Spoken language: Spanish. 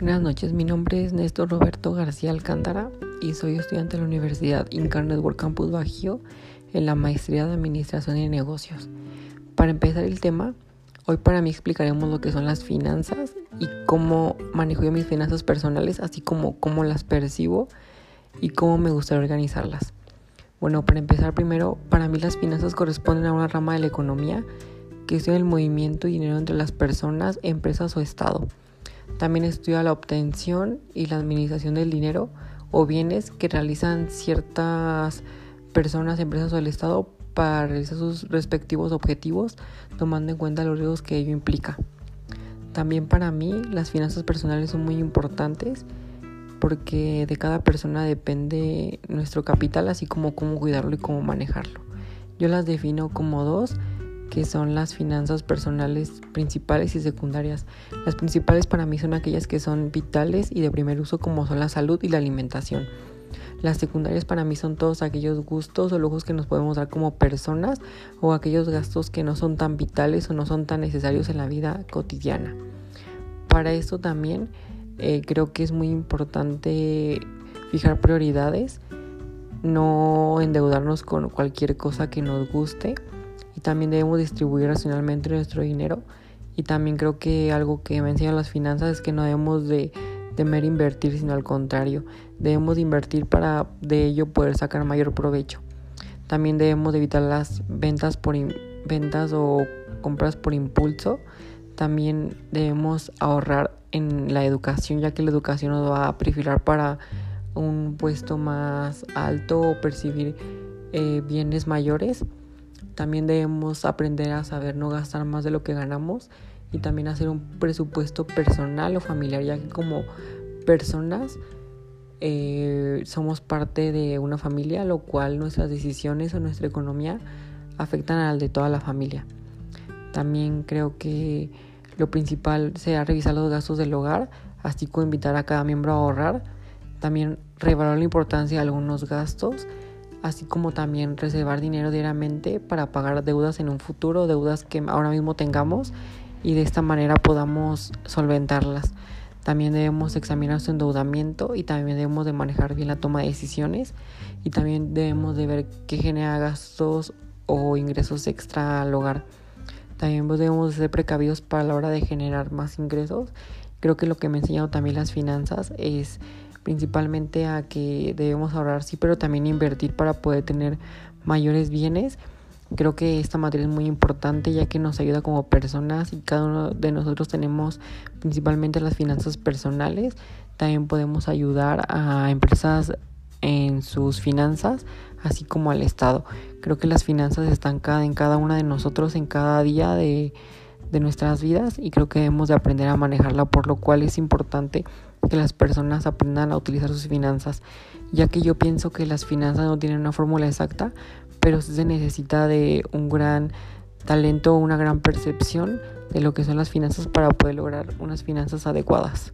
Buenas noches, mi nombre es Néstor Roberto García Alcántara y soy estudiante de la Universidad Incar Network Campus Bajío en la maestría de Administración y Negocios. Para empezar el tema, hoy para mí explicaremos lo que son las finanzas y cómo manejo yo mis finanzas personales, así como cómo las percibo y cómo me gustaría organizarlas. Bueno, para empezar primero, para mí las finanzas corresponden a una rama de la economía que estudia el movimiento y dinero entre las personas, empresas o Estado. También estudia la obtención y la administración del dinero o bienes que realizan ciertas personas, empresas o el Estado para realizar sus respectivos objetivos, tomando en cuenta los riesgos que ello implica. También para mí las finanzas personales son muy importantes porque de cada persona depende nuestro capital, así como cómo cuidarlo y cómo manejarlo. Yo las defino como dos que son las finanzas personales principales y secundarias. Las principales para mí son aquellas que son vitales y de primer uso como son la salud y la alimentación. Las secundarias para mí son todos aquellos gustos o lujos que nos podemos dar como personas o aquellos gastos que no son tan vitales o no son tan necesarios en la vida cotidiana. Para esto también eh, creo que es muy importante fijar prioridades, no endeudarnos con cualquier cosa que nos guste y también debemos distribuir racionalmente nuestro dinero. Y también creo que algo que me enseñan las finanzas es que no debemos de temer invertir, sino al contrario, debemos de invertir para de ello poder sacar mayor provecho. También debemos de evitar las ventas por ventas o compras por impulso. También debemos ahorrar en la educación, ya que la educación nos va a perfilar para un puesto más alto o percibir eh, bienes mayores. También debemos aprender a saber no gastar más de lo que ganamos y también hacer un presupuesto personal o familiar, ya que como personas eh, somos parte de una familia, lo cual nuestras decisiones o nuestra economía afectan al de toda la familia. También creo que lo principal sea revisar los gastos del hogar, así como invitar a cada miembro a ahorrar. También revalorar la importancia de algunos gastos así como también reservar dinero diariamente para pagar deudas en un futuro, deudas que ahora mismo tengamos y de esta manera podamos solventarlas. También debemos examinar su endeudamiento y también debemos de manejar bien la toma de decisiones y también debemos de ver qué genera gastos o ingresos extra al hogar. También debemos ser precavidos para la hora de generar más ingresos. Creo que lo que me han enseñado también las finanzas es principalmente a que debemos ahorrar, sí, pero también invertir para poder tener mayores bienes. Creo que esta materia es muy importante ya que nos ayuda como personas y cada uno de nosotros tenemos principalmente las finanzas personales. También podemos ayudar a empresas en sus finanzas, así como al Estado. Creo que las finanzas están cada, en cada una de nosotros, en cada día de, de nuestras vidas y creo que debemos de aprender a manejarla, por lo cual es importante que las personas aprendan a utilizar sus finanzas, ya que yo pienso que las finanzas no tienen una fórmula exacta, pero se necesita de un gran talento, una gran percepción de lo que son las finanzas para poder lograr unas finanzas adecuadas.